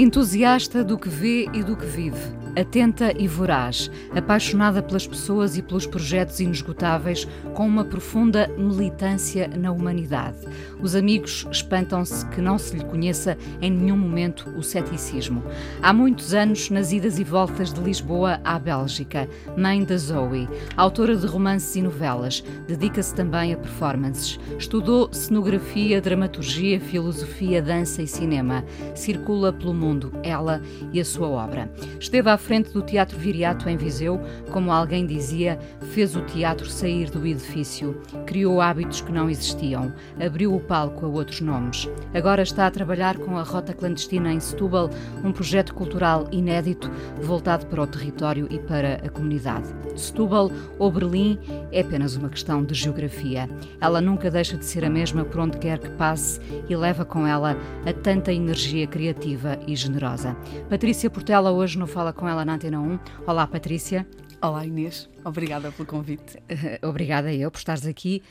Entusiasta do que vê e do que vive atenta e voraz, apaixonada pelas pessoas e pelos projetos inesgotáveis, com uma profunda militância na humanidade. Os amigos espantam-se que não se lhe conheça em nenhum momento o ceticismo. Há muitos anos, nas idas e voltas de Lisboa à Bélgica, mãe da Zoe, autora de romances e novelas, dedica-se também a performances. Estudou cenografia, dramaturgia, filosofia, dança e cinema. Circula pelo mundo, ela e a sua obra. Esteve à frente do Teatro Viriato em Viseu, como alguém dizia, fez o teatro sair do edifício, criou hábitos que não existiam, abriu o palco a outros nomes. Agora está a trabalhar com a Rota Clandestina em Setúbal, um projeto cultural inédito voltado para o território e para a comunidade. Setúbal ou Berlim é apenas uma questão de geografia. Ela nunca deixa de ser a mesma por onde quer que passe e leva com ela a tanta energia criativa e generosa. Patrícia Portela hoje não fala com ela ela na Antena 1. Olá, Patrícia. Olá, Inês. Obrigada pelo convite. Obrigada eu por estares aqui.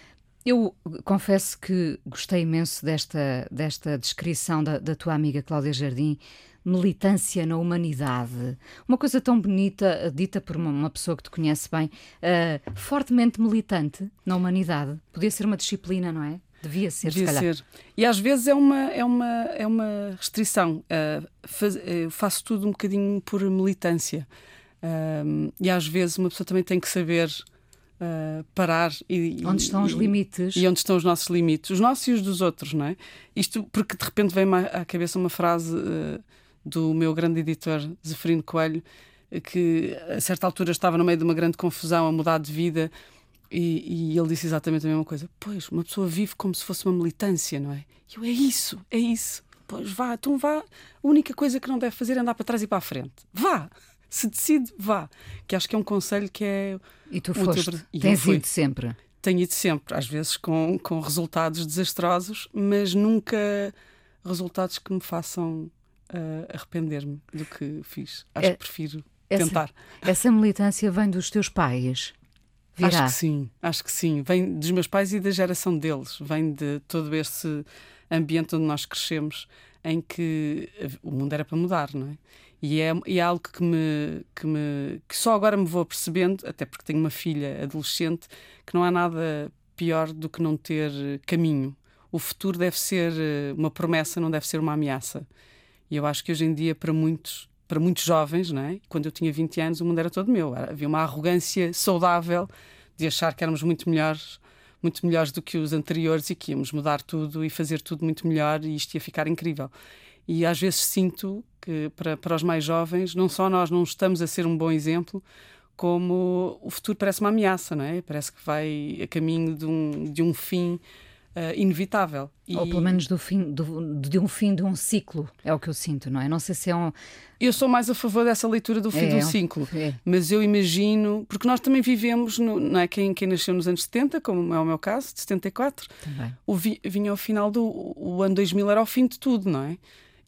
Eu confesso que gostei imenso desta, desta descrição da, da tua amiga Cláudia Jardim, militância na humanidade. Uma coisa tão bonita, dita por uma, uma pessoa que te conhece bem, uh, fortemente militante na humanidade. Podia ser uma disciplina, não é? Devia ser, Devia se calhar. ser. E às vezes é uma, é uma, é uma restrição. Uh, faz, uh, faço tudo um bocadinho por militância. Uh, e às vezes uma pessoa também tem que saber uh, parar e, onde estão e, os limites e onde estão os nossos limites os nossos e os dos outros não é isto porque de repente vem-me à cabeça uma frase uh, do meu grande editor Zeferino Coelho que a certa altura estava no meio de uma grande confusão a mudar de vida e, e, ele disse exatamente a mesma coisa. Pois, uma pessoa vive como se fosse uma militância, não é? E eu, é isso, é isso. Pois vá, então vá. A única coisa que não deve fazer é andar para trás e para a frente. Vá! Se decide, vá. Que acho que é um conselho que é. E tu foste. E Tens ido sempre. Tenho ido sempre, às vezes com, com resultados desastrosos, mas nunca resultados que me façam uh, arrepender-me do que fiz. Acho é, que prefiro essa, tentar. Essa militância vem dos teus pais? Virá. Acho que sim, acho que sim. Vem dos meus pais e da geração deles. Vem de todo esse ambiente onde nós crescemos, em que o mundo era para mudar, não é? E é, é algo que, me, que, me, que só agora me vou percebendo, até porque tenho uma filha adolescente, que não há nada pior do que não ter caminho. O futuro deve ser eh, uma promessa, não deve ser uma ameaça. E eu acho que hoje em dia, para muitos, para muitos jovens, não é? quando eu tinha 20 anos, o mundo era todo meu. Havia uma arrogância saudável de achar que éramos muito melhores, muito melhores do que os anteriores e que íamos mudar tudo e fazer tudo muito melhor e isto ia ficar incrível. E às vezes sinto que para, para os mais jovens, não só nós não estamos a ser um bom exemplo, como o futuro parece uma ameaça, não é? Parece que vai a caminho de um, de um fim uh, inevitável. E... Ou pelo menos do fim, do, de um fim de um ciclo, é o que eu sinto, não é? Não sei se é um. Eu sou mais a favor dessa leitura do fim é, de um ciclo, é. mas eu imagino, porque nós também vivemos, no, não é? Quem, quem nasceu nos anos 70, como é o meu caso, de 74, também. O vi, vinha ao final do o ano 2000, era o fim de tudo, não é?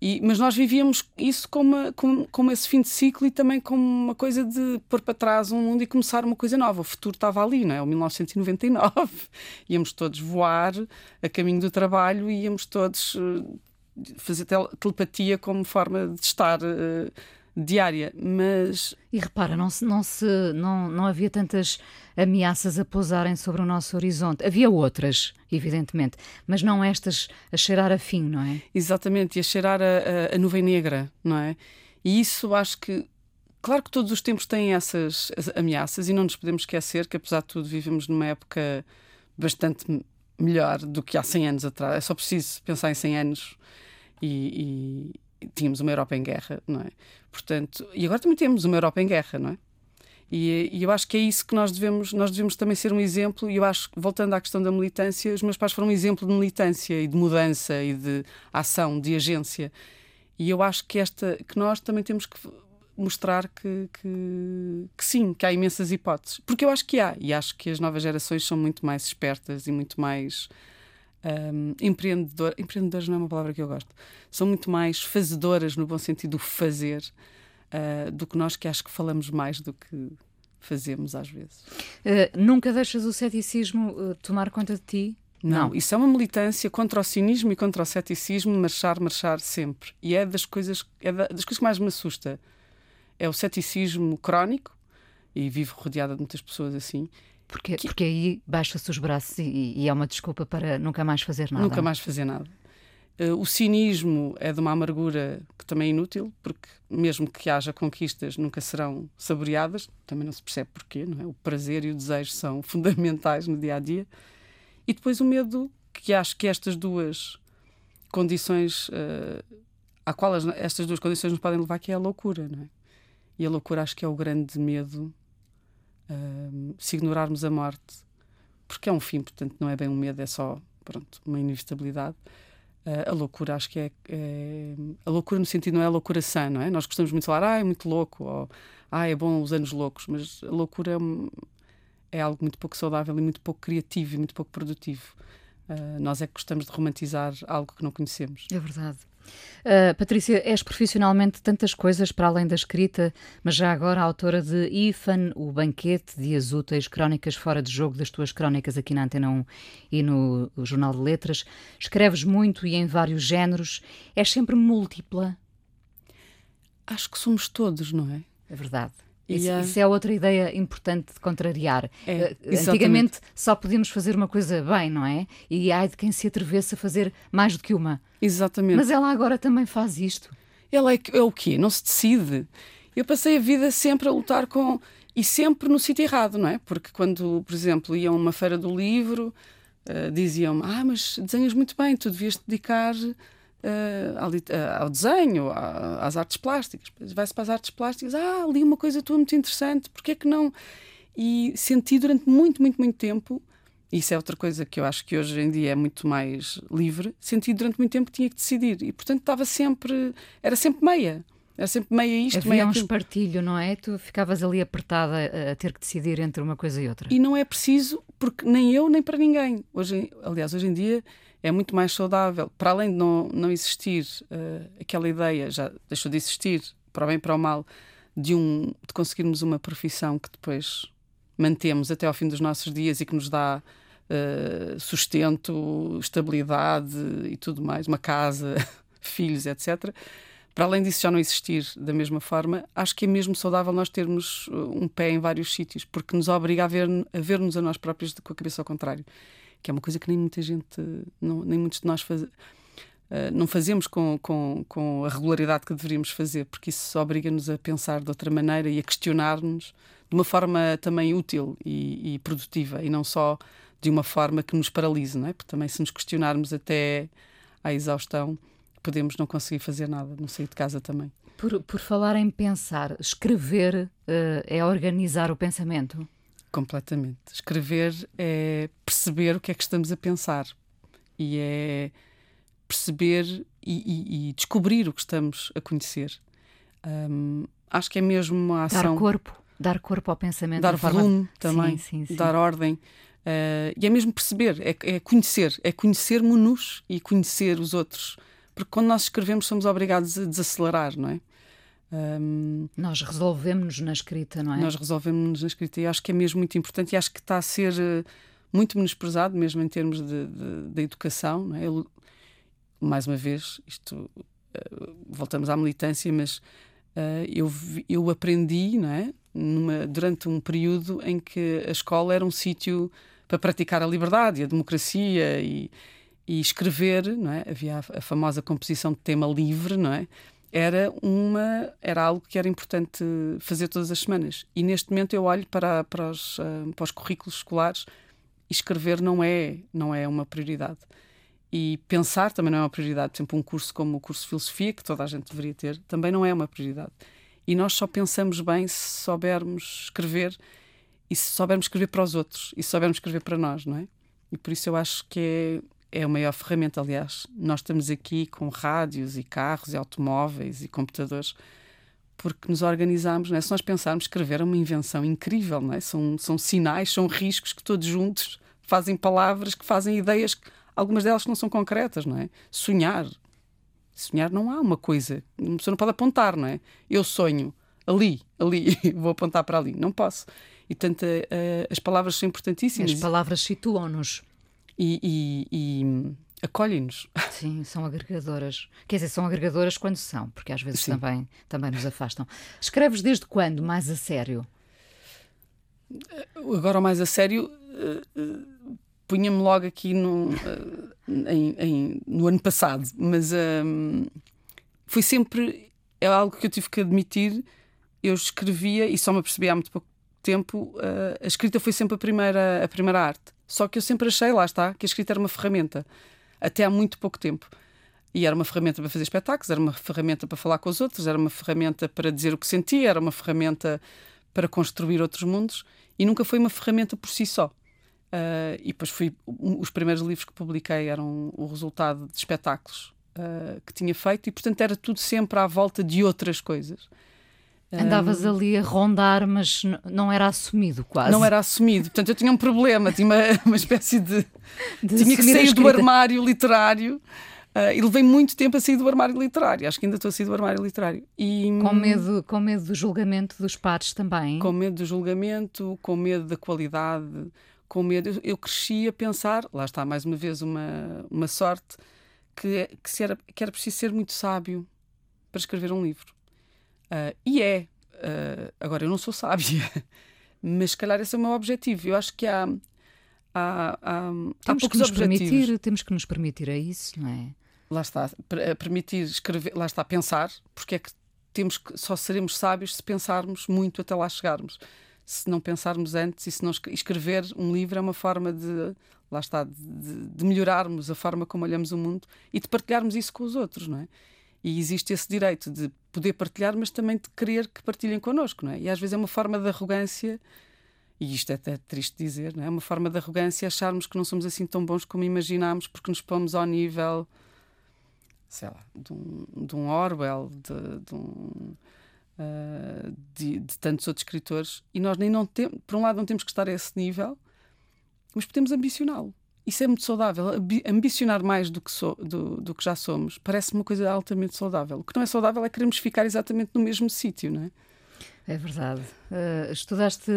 E, mas nós vivíamos isso como, como, como, esse fim de ciclo e também como uma coisa de pôr para trás um mundo e começar uma coisa nova. O futuro estava ali, não é? O 1999. íamos todos voar a caminho do trabalho e íamos todos uh, fazer telepatia como forma de estar. Uh, diária, mas... E repara, não, se, não, se, não, não havia tantas ameaças a pousarem sobre o nosso horizonte. Havia outras, evidentemente, mas não estas a cheirar a fim, não é? Exatamente, e a cheirar a, a, a nuvem negra, não é? E isso acho que Claro que todos os tempos têm essas ameaças e não nos podemos esquecer que, apesar de tudo, vivemos numa época bastante melhor do que há 100 anos atrás. É só preciso pensar em 100 anos e, tínhamos uma Europa em guerra, não é? Portanto, e agora também temos uma Europa em guerra, não é? E, e, eu acho que é isso que nós devemos, nós devemos também ser um exemplo. E eu acho voltando à questão da militância, os meus pais foram um exemplo de militância e de mudança e de ação, de agência. E eu acho que esta que nós também temos que mostrar que, que, que, sim, que há imensas hipóteses. Porque eu acho que há, e acho que as novas gerações são muito mais espertas e muito mais um, empreendedor, empreendedoras não é uma palavra que eu gosto, são muito mais fazedoras no bom sentido do fazer uh, do que nós que acho que falamos mais do que fazemos às vezes. Uh, nunca deixas o ceticismo uh, tomar conta de ti? Não, não, isso é uma militância contra o cinismo e contra o ceticismo, marchar, marchar sempre. E é das coisas, é das coisas que mais me assusta é o ceticismo crónico, e vivo rodeada de muitas pessoas assim. Porque, que... porque aí baixa-se os braços e, e, é uma desculpa para nunca mais fazer nada. Nunca mais fazer nada. Uh, o cinismo é de uma amargura que também é inútil, porque mesmo que haja conquistas, nunca serão saboreadas. Também não se percebe porquê, não é? O prazer e o desejo são fundamentais no dia a dia. E depois o medo, que acho que estas duas condições, uh, a qual as, estas duas condições nos podem levar, que é a loucura, não é? E a loucura acho que é o grande medo uh, se ignorarmos a morte, porque é um fim, portanto não é bem um medo, é só pronto, uma inevitabilidade. A loucura acho que é, é, A loucura no sentido não é a loucura sã, não é? Nós gostamos muito de falar, ah, é muito louco, ou ah, é bom os anos loucos, mas a loucura é, é algo muito pouco saudável e muito pouco criativo e muito pouco produtivo. Uh, nós é que gostamos de romantizar algo que não conhecemos. É verdade. Uh, Patrícia, és profissionalmente tantas coisas para além da escrita, mas já agora autora de Ifan, O Banquete, Dias Úteis, Crónicas Fora de Jogo, das tuas crónicas aqui na Antena 1 e no Jornal de Letras. Escreves muito e em vários géneros. És sempre múltipla? Acho que somos todos, não é? É verdade. Isso, yeah. isso, é outra ideia importante de contrariar. É, uh, antigamente só podíamos fazer uma coisa bem, não é? E ai de quem se atrevesse a fazer mais do que uma. Exatamente. Mas ela agora também faz isto. Ela é, é o quê? Não se decide. Eu passei a vida sempre a lutar com. E sempre no sítio errado, não é? Porque quando, por exemplo, ia a uma feira do livro, uh, diziam-me: Ah, mas desenhas muito bem, tu devias te dedicar Uh, ao, desenho, às artes plásticas. Vai-se para as artes plásticas, ah, li uma coisa tua muito interessante, porquê que não? E senti durante muito, muito, muito tempo, isso é outra coisa que eu acho que hoje em dia é muito mais livre, senti durante muito tempo que tinha que decidir e, portanto, estava sempre, era sempre meia. Era sempre meia isto, Havia meia um espartilho, não é? Tu ficavas ali apertada a ter que decidir entre uma coisa e outra. E não é preciso, porque nem eu, nem para ninguém. Hoje, aliás, hoje em dia é muito mais saudável. Para além de não, não existir uh, aquela ideia, já deixou de existir, para o bem e para o mal, de, um, de conseguirmos uma profissão que depois mantemos até ao fim dos nossos dias e que nos dá uh, sustento, estabilidade e tudo mais, uma casa, filhos, etc. Para além disso já não existir da mesma forma, acho que é mesmo saudável nós termos eh, um pé em vários sítios, porque nos obriga a ver-nos a, ver a nós próprios com a cabeça ao contrário que é uma coisa que nem muita gente, não, nem muitos de nós uh, não fazemos com, com, com a regularidade que deveríamos fazer, porque isso obriga-nos a pensar de outra maneira e a questionar-nos de uma forma também útil e, e, produtiva e não só de uma forma que nos paralise, não é? Porque também se nos questionarmos até à exaustão, podemos não conseguir fazer nada, não sair de casa também. Por, por falar em pensar, escrever uh, é organizar o pensamento? Completamente. Escrever é perceber o que é que estamos a pensar e é perceber e, e, e descobrir o que estamos a conhecer. Um, acho que é mesmo uma ação. Dar corpo, dar corpo ao pensamento. Dar volume forma... também, sim, sim, sim. dar ordem. Uh, e é mesmo perceber, é, é conhecer, é conhecer-nos e conhecer os outros. Porque quando nós escrevemos somos obrigados a desacelerar, não é? Um, nós resolvemos-nos na escrita, não é? Nós resolvemos-nos na escrita e acho que é mesmo muito importante e acho que está a ser uh, muito menosprezado, mesmo em termos de, de, de educação. Não é? Eu, mais uma vez, isto uh, voltamos à militância, mas uh, eu, eu aprendi não é? Numa, durante um período em que a escola era um sítio para praticar a liberdade e a democracia e, e escrever, não é? Havia a, a famosa composição de tema livre, não é? Era uma era algo que era importante fazer todas as semanas. E neste momento eu olho para para os, uh, para os currículos escolares e escrever não é não é uma prioridade. E pensar também não é uma prioridade. Por exemplo um curso como o curso de filosofia que toda a gente deveria ter também não é uma prioridade. E nós só pensamos bem se soubermos escrever e se soubermos escrever para os outros e se soubermos escrever para nós não é? E por isso eu acho que é é a maior ferramenta. Aliás, nós estamos aqui com rádios e carros e automóveis e computadores porque nos organizamos. É? Se nós pensarmos, escrever é uma invenção incrível, é? são, são sinais, são riscos que todos juntos fazem palavras, que fazem ideias, algumas delas que não são concretas. Não é? Sonhar. Sonhar não há uma coisa, uma pessoa não pode apontar, não é? Eu sonho ali, ali, vou apontar para ali. Não posso. E tanto uh, as palavras são importantíssimas. As palavras situam-nos. E, e, e acolhem-nos. Sim, são agregadoras. Quer dizer, são agregadoras quando são, porque às vezes também, também nos afastam. Escreves desde quando, mais a sério? Agora, mais a sério, uh, uh, punha-me logo aqui no, uh, em, em, no ano passado, mas foi sempre. É algo que eu tive que admitir. Eu escrevia e só me percebi há muito pouco tempo. a escrita foi sempre a primeira, a primeira arte. Só que eu sempre achei, lá está, que a escrita era uma ferramenta até há muito pouco tempo. E era uma ferramenta para fazer espetáculos, era uma ferramenta para falar com os outros, era uma ferramenta para dizer o que sentia, era uma ferramenta para construir outros mundos e nunca foi uma ferramenta por si só. Uh, e depois fui. Os primeiros livros que publiquei eram o resultado de espetáculos uh, que tinha feito e, portanto, era tudo sempre à volta de outras coisas. Andavas um, ali a rondar, mas não era assumido quase. Não era assumido. Portanto, eu tinha um problema, tinha uma, uma espécie de. de tinha que sair do armário literário. Uh, e levei muito tempo a sair do armário literário. Acho que ainda estou a sair do armário literário. E, com, medo, com medo do julgamento dos pares também? Com medo do julgamento, com medo da qualidade, com medo. Eu, eu cresci a pensar, lá está mais uma vez uma, uma sorte, que, que, era, que era preciso ser muito sábio para escrever um livro. Uh, e é. Uh, agora, eu não sou sábia, mas se calhar esse é o meu objetivo. Eu acho que há. Há, há, temos, há que nos permitir, temos que nos permitir a isso, não é? Lá está, permitir escrever, lá está, pensar, porque é que temos que, só seremos sábios se pensarmos muito até lá chegarmos. Se não pensarmos antes e se não escrever um livro é uma forma de, lá está, de, de melhorarmos a forma como olhamos o mundo e de partilharmos isso com os outros, não é? E existe esse direito de poder partilhar, mas também de querer que partilhem connosco, não é? E às vezes é uma forma de arrogância, e isto é até triste dizer, não é? É uma forma de arrogância acharmos que não somos assim tão bons como imaginámos porque nos pomos ao nível, sei lá, de um, de um Orwell, de, de um. Uh, de, de, tantos outros escritores e nós nem não temos, por um lado não temos que estar a esse nível, mas podemos ambicioná-lo isso é muito saudável. Ambicionar mais do que, so, do, do que já somos parece uma coisa altamente saudável. O que não é saudável é queremos ficar exatamente no mesmo sítio, não é? É verdade. Uh, estudaste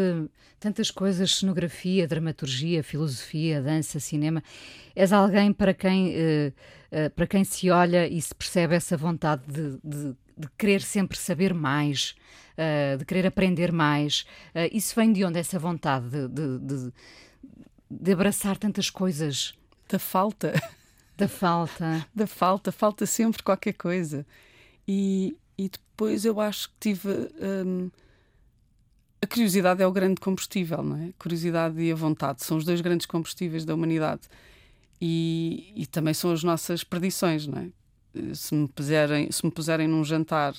tantas coisas: cenografia, dramaturgia, filosofia, dança, cinema. És alguém para quem, uh, uh, para quem se olha e se percebe essa vontade de, de, de querer sempre saber mais, de querer aprender mais. isso vem de onde essa vontade de, de de abraçar tantas coisas? Da falta. Da falta. da falta, falta sempre qualquer coisa. E, e depois eu acho que tive. Hum, a curiosidade é o grande combustível, não é? A curiosidade e a vontade são os dois grandes combustíveis da humanidade. E, e também são as nossas perdições, não é? Se me, puserem, se me puserem num jantar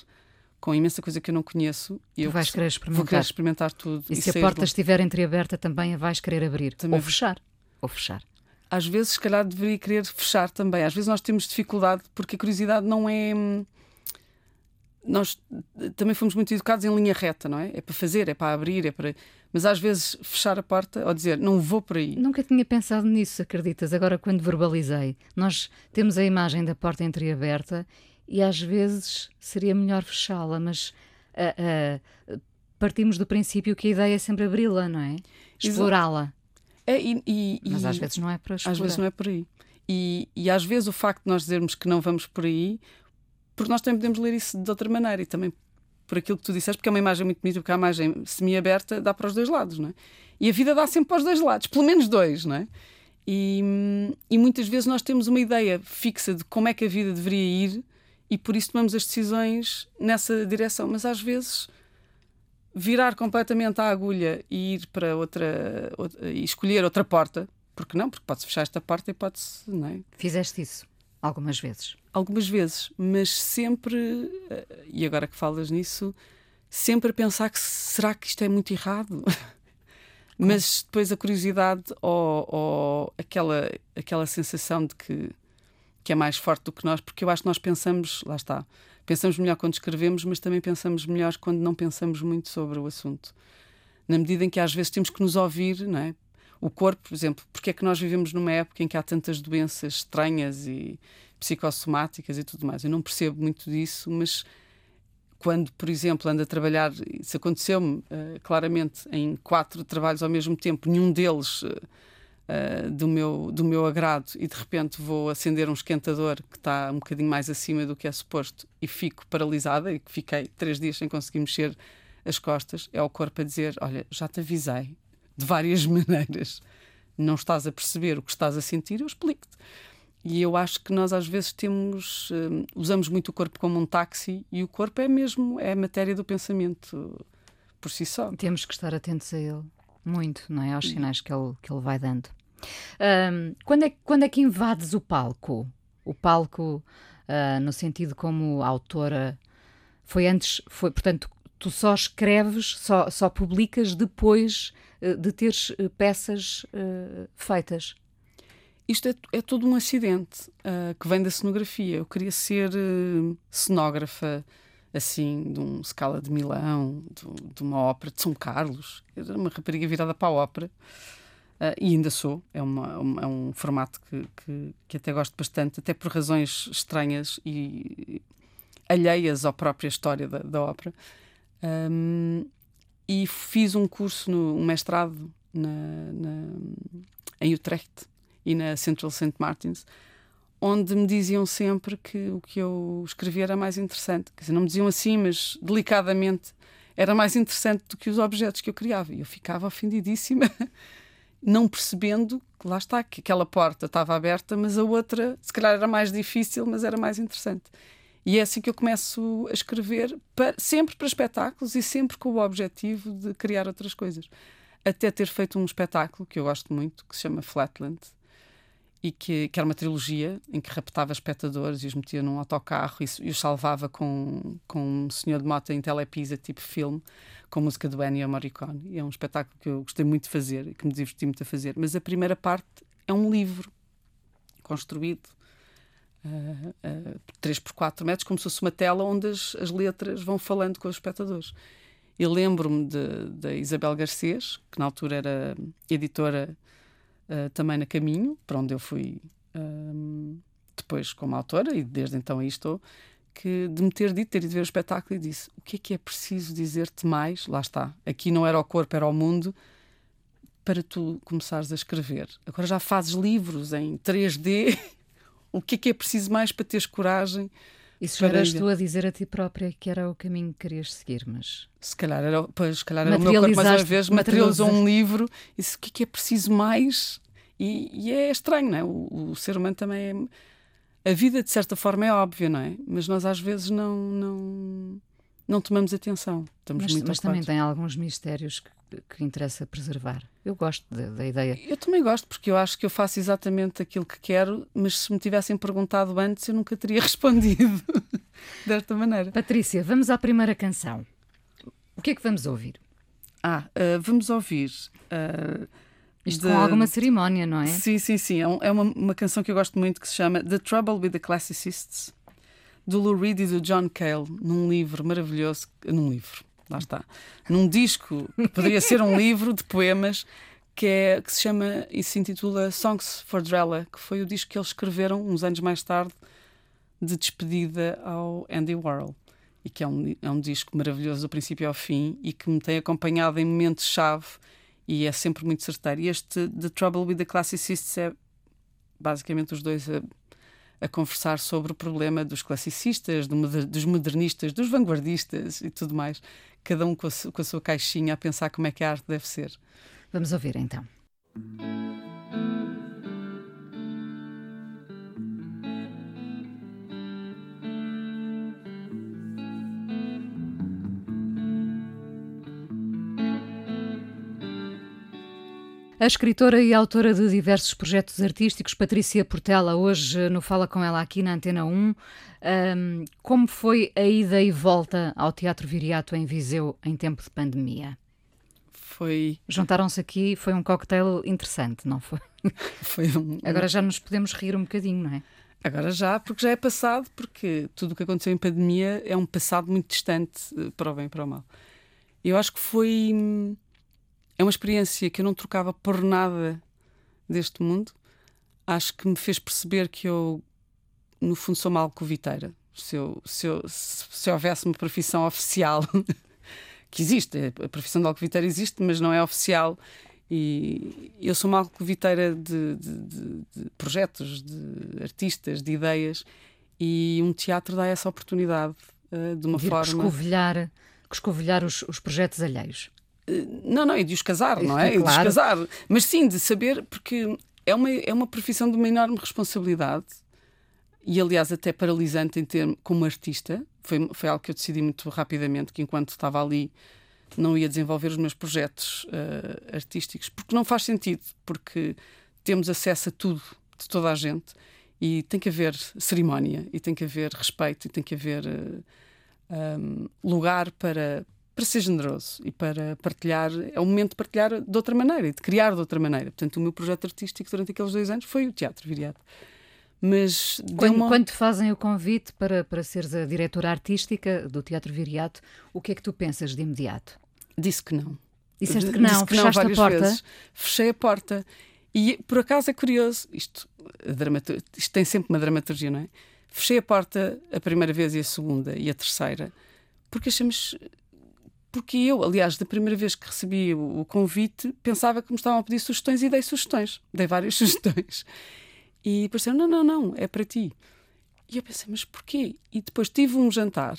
com imensa coisa que eu não conheço. E eu vais querer experimentar. Vou querer experimentar tudo. E, e se a porta estiver entreaberta, também a vais querer abrir. Também ou fechar. Ou fechar. Às vezes, se calhar, deveria querer fechar também. Às vezes nós temos dificuldade porque a curiosidade não é. Hum, nós também fomos muito educados em linha reta, não é? É para fazer, é para abrir, é para. Mas às vezes fechar a porta ou dizer não vou por aí. Nunca tinha pensado nisso, acreditas? Agora, quando verbalizei, nós temos a imagem da porta entreaberta e às vezes seria melhor fechá-la, mas uh, uh, partimos do princípio que a ideia é sempre abri-la, não é? Explorá-la. É, mas às vezes não é para explorar. Às vezes não é por aí. E, e às vezes o facto de nós dizermos que não vamos por aí, porque nós também podemos ler isso de outra maneira e também por aquilo que tu disseste, porque é uma imagem muito bonita, porque a imagem semi-aberta dá para os dois lados, não é? E a vida dá sempre para os dois lados, pelo menos dois, não é? E, e muitas vezes nós temos uma ideia fixa de como é que a vida deveria ir e por isso tomamos as decisões nessa direção. Mas às vezes virar completamente a agulha e ir para outra, outra e escolher outra porta, porque não? Porque pode-se fechar esta porta e pode-se. Não é? Fizeste isso algumas vezes? Algumas vezes, mas sempre, eh, e agora que falas nisso, sempre a pensar que será que isto é muito errado? Mas depois a curiosidade ou, ou, aquela, aquela sensação de que, que é mais forte do que nós, porque eu acho que nós pensamos, lá está, pensamos melhor quando escrevemos, mas também pensamos melhor quando não pensamos muito sobre o assunto. Na medida em que às vezes temos que nos ouvir, não é? O corpo, por exemplo, porque é que nós vivemos numa época em que há tantas doenças estranhas e psicossomáticas e tudo mais? Eu não percebo muito disso, mas quando, por exemplo, ando a trabalhar, isso aconteceu-me uh, claramente em quatro trabalhos ao mesmo tempo, nenhum deles uh, uh, do, meu, do meu agrado, e de repente vou acender um esquentador que está um bocadinho mais acima do que é suposto e fico paralisada e fiquei três dias sem conseguir mexer as costas, é o corpo a dizer: Olha, já te avisei de várias maneiras, não estás a perceber o que estás a sentir, eu explico-te. E eu acho que nós às vezes temos, uh, usamos muito o corpo como um táxi e o corpo é mesmo é a matéria do pensamento por si só. Temos que estar atentos a ele, muito, não é? Aos sinais que ele, que ele vai dando. Um, quando, é, quando é que invades o palco? O palco, uh, no sentido como autora, foi antes, foi, portanto, tu só escreves, só, só publicas depois uh, de teres uh, peças feitas? Isto é, é todo um acidente uh, que vem da cenografia. Eu queria ser cenógrafa, assim, de um escala de Milão, de, de, uma ópera de São Carlos. Era uma rapariga virada para a ópera. Uh, e ainda sou. É, uma, uma, é um formato que, que, que, até gosto bastante, até por razões estranhas e alheias à própria história da, da ópera. Um, e fiz um curso, no, um mestrado na, na, em Utrecht e na Central St. Martins, onde me diziam sempre que o que eu escrevia era mais interessante. Quer dizer, não me diziam assim, mas delicadamente era mais interessante do que os objetos que eu criava. E eu ficava ofendidíssima, não percebendo que lá está, que aquela porta estava aberta, mas a outra, se calhar, era mais difícil, mas era mais interessante. E é assim que eu começo a escrever, para, sempre para espetáculos e sempre com o objetivo de criar outras coisas. Até ter feito um espetáculo que eu gosto muito, que se chama Flatland, e que, que, era uma trilogia em que raptava espectadores e os metia num autocarro e, e os salvava com, com um senhor de moto em telepisa, tipo filme, com música do Ennio Morricone. E é um espetáculo que eu gostei muito de fazer e que me diverti muito a fazer. Mas a primeira parte é um livro construído uh, uh, 3 por 4 metros, como se fosse uma tela onde as, as letras vão falando com os espectadores. Eu lembro-me da Isabel Garcês, que na altura era editora uh, também na Caminho, para onde eu fui um, depois como autora, e desde então aí estou, que de me ter dito, ter ido ver o espetáculo e disse: o que é que é preciso dizer-te mais? Lá está. Aqui não era o corpo, era o mundo, para tu começares a escrever. Agora já fazes livros em 3D. o que é que é preciso mais para teres coragem? Isso já eras tu a dizer a ti própria que era o caminho que querias seguir, mas. Se calhar era, pois, se calhar era o meu corpo mais uma vez, materializou um livro e disse o que é que é preciso mais? E, e é estranho, não é? O, o, ser humano também é. A vida, de certa forma, é óbvia, não é? Mas nós às vezes não. não não tomamos atenção. Estamos mas, muito mas também tem alguns mistérios que, que interessa preservar. Eu gosto da, da, ideia. Eu também gosto, porque eu acho que eu faço exatamente aquilo que quero, mas se me tivessem perguntado antes, eu nunca teria respondido desta maneira. Patrícia, vamos à primeira canção. O que é que vamos ouvir? Ah, uh, vamos ouvir. Uh, Isto de... com alguma cerimónia, não é? Sim, sim, sim. É, um, é uma, uma canção que eu gosto muito que se chama The Trouble with the Classicists do Lou Reed e do John Cale, num livro maravilhoso, num livro, lá está, num disco que poderia ser um livro de poemas que, é, que se chama e se intitula Songs for Drella, que foi o disco que eles escreveram uns anos mais tarde de despedida ao Andy Warhol. E que é um, é um disco maravilhoso do princípio ao fim e que me tem acompanhado em momentos-chave e é sempre muito certeiro. E este The Trouble with the Classicists é basicamente os dois a a conversar sobre o problema dos classicistas, dos modernistas, dos vanguardistas e tudo mais, cada um com a, sua caixinha a pensar como é que a arte deve ser. Vamos ouvir então. A escritora e autora de diversos projetos artísticos, Patrícia Portela, hoje no Fala Com Ela aqui na Antena 1. Um, como foi a ida e volta ao Teatro Viriato em Viseu em tempo de pandemia? Foi. Juntaram-se aqui, foi um cocktail interessante, não foi? foi um, Agora já nos podemos rir um bocadinho, não é? Agora já, porque já é passado, porque tudo o que aconteceu em pandemia é um passado muito distante eh, para o bem e para o mal. Eu acho que foi. É uma experiência que eu não trocava por nada deste mundo. Acho que me fez perceber que eu, no fundo, sou uma alcoviteira. Se, eu, se, eu, se, se houvesse uma profissão oficial, que existe, a profissão de alcoviteira existe, mas não é oficial e eu sou uma alcoviteira de, de, de, de, projetos, de artistas, de ideias, e um teatro dá essa oportunidade uh, de uma de forma. Escovilhar, escovilhar os, os projetos alheios. Não, não, e de os casar, não é? claro. de os casar. Mas sim, de saber, porque é uma, é uma profissão de uma enorme responsabilidade e, aliás, até paralisante em termos como artista. Foi, foi algo que eu decidi muito rapidamente, que enquanto estava ali não ia desenvolver os meus projetos uh, artísticos, porque não faz sentido, porque temos acesso a tudo de toda a gente e tem que haver cerimónia e tem que haver respeito e tem que haver uh, eh, um, lugar para, para ser generoso e para partilhar. É o momento de partilhar de outra maneira e de criar de outra maneira. Portanto, o meu projeto artístico durante aqueles dois anos foi o Teatro Viriato. Mas quando, uma... quando te fazem o convite para, para seres a diretora artística do Teatro Viriato, o que é que tu pensas de imediato? Disse que não. Disseste que não, Disse que fechaste não a porta. Vezes. Fechei a porta. E por acaso é curioso, isto, isto tem sempre uma dramaturgia, não é? Fechei a porta a primeira vez e a segunda e a terceira, porque achamos. Porque eu, aliás, da primeira vez que recebi o, convite, pensava que me estavam a pedir sugestões e dei sugestões. Dei várias sugestões. E disseram: não, não, não, é para ti. E eu pensei: mas porquê? E depois tive um jantar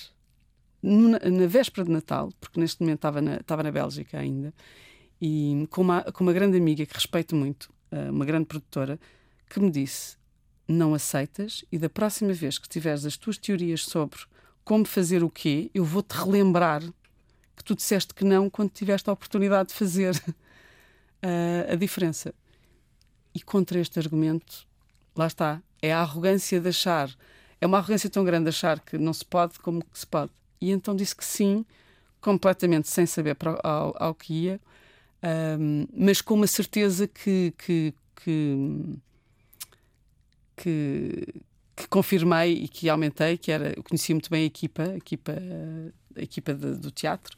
na, na, véspera de Natal, porque neste momento estava na, estava na Bélgica ainda, e com uma, com uma grande amiga que respeito muito, eh, uma grande produtora, que me disse: Não aceitas, e da próxima vez que tiveres as tuas teorias sobre como fazer o quê, eu vou-te relembrar que tu disseste que não quando tiveste a oportunidade de fazer uh, a diferença. E contra este argumento, lá está, é a arrogância de achar, é uma arrogância tão grande de achar que não se pode como que se pode. E então disse que sim, completamente sem saber para, ao, ao que ia, um, mas com uma certeza que, que, que, que, que confirmei e que aumentei, que era, eu conhecia muito bem a equipa, a equipa, a equipa de, do teatro,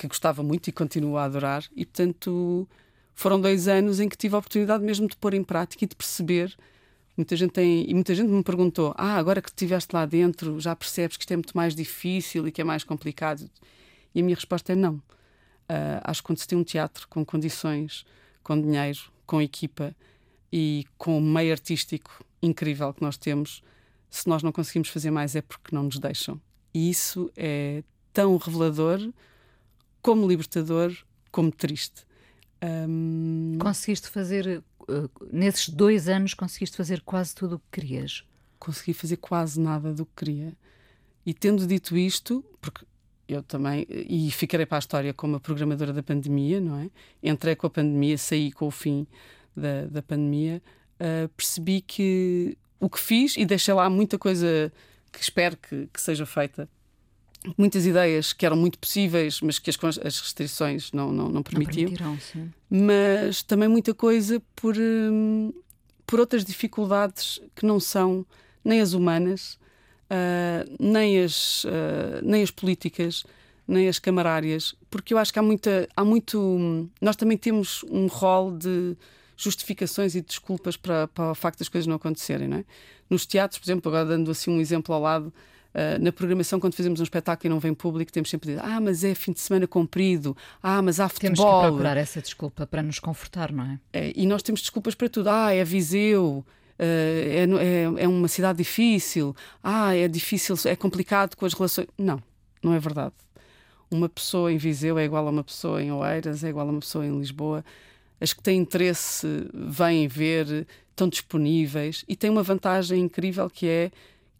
que gostava muito e continuo a adorar, e portanto foram dois anos em que tive a oportunidade mesmo de pôr em prática e de perceber Muita gente tem, e muita gente me perguntou: Ah, agora que estiveste lá dentro, já percebes que isto é muito mais difícil e que é mais complicado? E a minha resposta é não. Uh, acho que quando se tem um teatro com condições, com dinheiro, com equipa e com um meio artístico incrível que nós temos, se nós não conseguimos fazer mais é porque não nos deixam. E isso é tão revelador, como libertador, como triste. Um... Conseguiste fazer eh, nesses dois anos conseguiste fazer quase tudo o que querias? Consegui fazer quase nada do que queria. E tendo dito isto, porque eu também, e ficarei para a história como a programadora da pandemia, não é? Entrei com a pandemia, saí com o fim da, da pandemia, uh, percebi que o que fiz, e deixei lá muita coisa que espero que, que seja feita muitas ideias que eram muito possíveis, mas que as, as restrições não, não, não permitiam. Não mas também muita coisa por, hum, por outras dificuldades que não são nem as humanas, uh, nem, as, uh, nem as políticas, nem as camarárias, porque eu acho que há muita. Há muito, nós também temos um rol de justificações e desculpas para, para o facto das coisas não acontecerem. Não é? Nos teatros, por exemplo, agora dando assim um exemplo ao lado, Uh, na programação, quando fazemos um espetáculo e não vem público, temos sempre de dizer: Ah, mas é fim de semana comprido, ah, mas há futebol. Temos que procurar essa desculpa para nos confortar, não é? é e nós temos desculpas para tudo. Ah, é Viseu, uh, é, é, é uma cidade difícil, ah, é difícil, é complicado com as relações. Não, não é verdade. Uma pessoa em Viseu é igual a uma pessoa em Oeiras, é igual a uma pessoa em Lisboa. As que têm interesse vêm ver, estão disponíveis e tem uma vantagem incrível que é